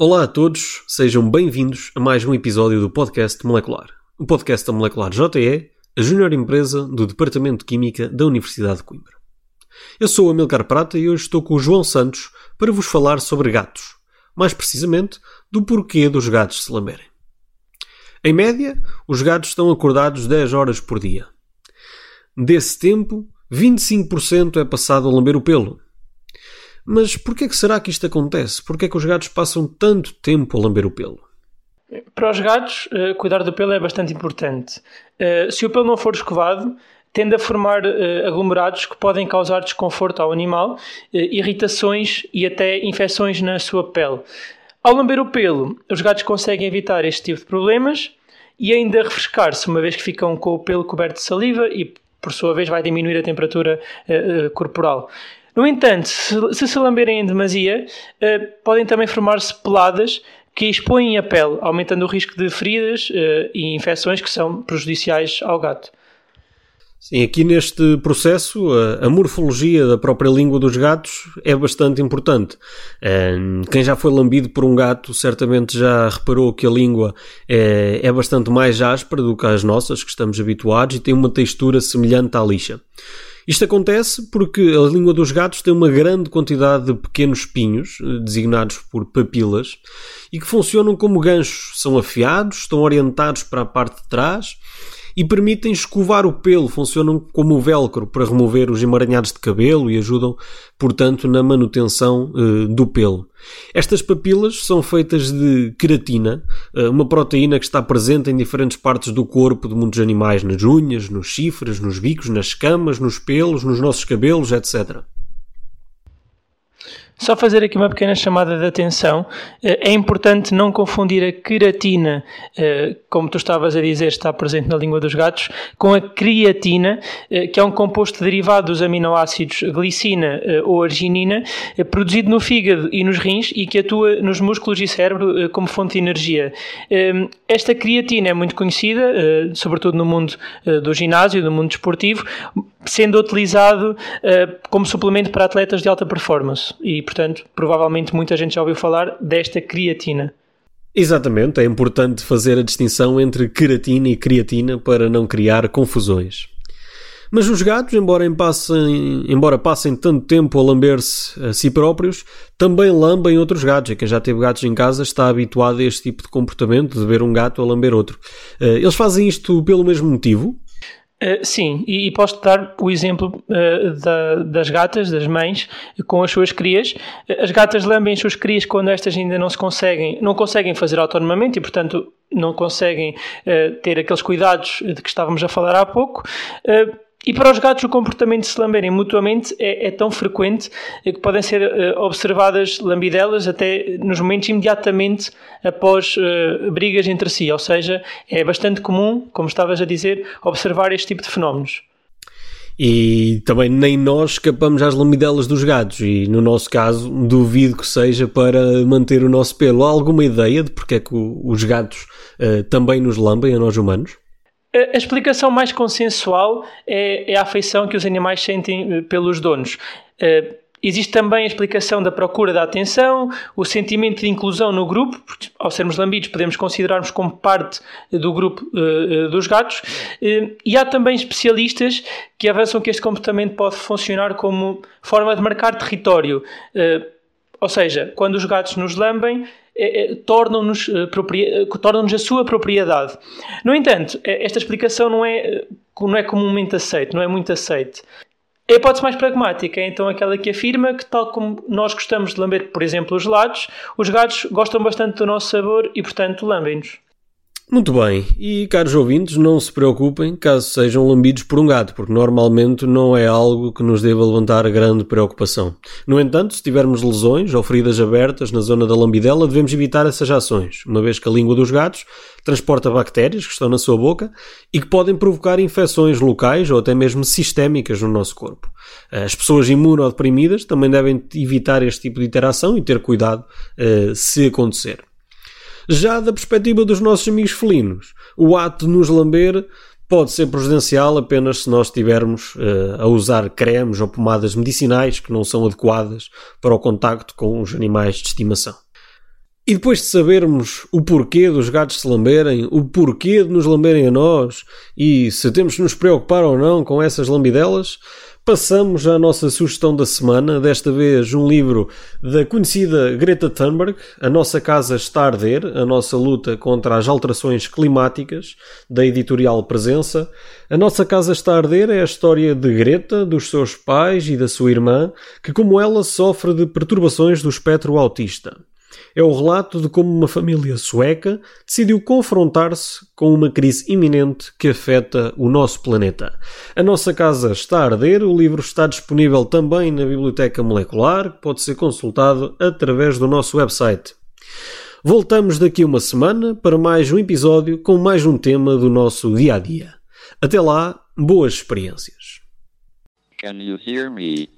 Olá a todos, sejam bem-vindos a mais um episódio do podcast Molecular. O podcast da Molecular JE, a júnior empresa do Departamento de Química da Universidade de Coimbra. Eu sou o Amilcar Prata e hoje estou com o João Santos para vos falar sobre gatos. Mais precisamente, do porquê dos gatos se lamberem. Em média, os gatos estão acordados 10 horas por dia. Desse tempo, 25% é passado a lamber o pelo. Mas porquê que será que isto acontece? Porquê é que os gatos passam tanto tempo a lamber o pelo? Para os gatos, eh, cuidar do pelo é bastante importante. Eh, se o pelo não for escovado, tende a formar eh, aglomerados que podem causar desconforto ao animal, irritações e até infecções na sua pele. Ao lamber o pelo, os gatos conseguem evitar este tipo de problemas e ainda refrescar-se, uma vez que ficam com o pelo coberto de saliva e, por sua vez, vai diminuir a temperatura corporal. No entanto, se se, lamberem em demasia, eh, podem também formar-se peladas que expõem a pele, aumentando o risco de feridas eh, e infecções que são prejudiciais ao gato. Sim, aqui neste processo, a, a morfologia da própria língua dos gatos é bastante importante. Ehm, Quem já foi lambido por um gato certamente já reparou que a língua é, é bastante mais áspera do que as nossas, que estamos habituados, e tem uma textura semelhante à lixa. Isto acontece porque a língua dos gatos tem uma grande quantidade de pequenos espinhos, eh, designados por papilas, e que funcionam como ganchos. São afiados, estão orientados para a parte de trás e permitem escovar o pelo, funcionam como velcro para remover os emaranhados de cabelo e ajudam, portanto, na manutenção eh, do pelo. Estas papilas são feitas de queratina, eh, uma proteína que está presente em diferentes partes do corpo de muitos animais, nas unhas, nos chifres, nos bicos, nas escamas, nos pelos, nos nossos cabelos, etc. Só fazer aqui uma pequena chamada de atenção. Eh, É importante não confundir a queratina, eh, como tu estavas a dizer, está presente na língua dos gatos, com a creatina, eh, que é um composto derivado dos aminoácidos glicina ou arginina, produzido no fígado e nos rins e que atua nos músculos e cérebro como fonte de energia. Eh, Esta creatina é muito conhecida, sobretudo no mundo do ginásio, do mundo desportivo, sendo utilizado eh, como suplemento para atletas de alta performance e, portanto, provavelmente muita gente já ouviu falar desta creatina. Exatamente, é importante fazer a distinção entre queratina e creatina para não criar confusões. Mas os gatos, embora passem, embora passem tanto tempo a lamber-se a si próprios, também lambem outros gatos. E quem já teve gatos em casa está habituado a este tipo de comportamento, de ver um gato a lamber outro. Eh, Eles fazem isto pelo mesmo motivo? Uh, sim, e, e posso dar o exemplo uh, da- das gatas, das mães, com as suas crias. Uh, As gatas lambem as suas crias quando estas ainda não se conseguem, não conseguem fazer autonomamente e, portanto, não conseguem uh, ter aqueles cuidados de que estávamos a falar há pouco. Uh, e para os gatos, o comportamento de se lamberem mutuamente é, é tão frequente eh, que podem ser eh, observadas lambidelas até nos momentos imediatamente após eh, brigas entre si. Ou seja, é bastante comum, como estavas a dizer, observar este tipo de fenómenos. E também nem nós escapamos às lamidelas dos gatos, e no nosso caso, duvido que seja para manter o nosso pelo. Há alguma ideia de porque é que os gatos eh, também nos lambem a nós humanos? A explicação mais consensual é, é a afeição que os animais sentem eh, pelos donos. Eh, Existe também a explicação da procura da atenção, o sentimento de inclusão no grupo, porque ao sermos lambidos podemos considerar-nos como parte do grupo eh, dos gatos, e há também especialistas que avançam que este comportamento pode funcionar como forma de marcar território. Ou seja, quando os gatos nos lambem, eh, eh, tornam-nos eh, tornam-nos a sua propriedade. No entanto, eh, esta explicação não é, eh, não é comumente aceita, não é muito aceite. A hipótese mais pragmática é então aquela que afirma que, tal como nós gostamos de lamber, por exemplo, os gelados, os gatos gostam bastante do nosso sabor e, portanto, lambem-nos. Muito bem, e caros ouvintes, não se preocupem caso sejam lambidos por um gato, porque normalmente não é algo que nos deva levantar grande preocupação. No entanto, se tivermos lesões ou feridas abertas na zona da lambidela, devemos evitar essas ações, uma vez que a língua dos gatos transporta bactérias que estão na sua boca e que podem provocar infecções locais ou até mesmo sistémicas no nosso corpo. As pessoas imunodeprimidas também devem evitar este tipo de interação e ter cuidado uh, se acontecer. Já da perspectiva dos nossos amigos felinos, o ato de nos lamber pode ser prejudicial apenas se nós estivermos uh, a usar cremes ou pomadas medicinais que não são adequadas para o contacto com os animais de estimação. E depois de sabermos o porquê dos gatos se lamberem, o porquê de nos lamberem a nós e se temos de nos preocupar ou não com essas lambidelas, Passamos à nossa sugestão da semana, desta vez um livro da conhecida Greta Thunberg, A Nossa Casa Está a Arder, a nossa luta contra as alterações climáticas, da editorial Presença. A Nossa Casa Está a Arder é a história de Greta, dos seus pais e da sua irmã, que como ela sofre de perturbações do espectro autista é o relato de como uma família sueca decidiu confrontar-se com uma crise iminente que afeta o nosso planeta. A nossa casa está a arder, o livro está disponível também na Biblioteca Molecular, que pode ser consultado através do nosso website. Voltamos daqui uma semana para mais um episódio com mais um tema do nosso dia a dia. Até lá, boas experiências. Can you hear me?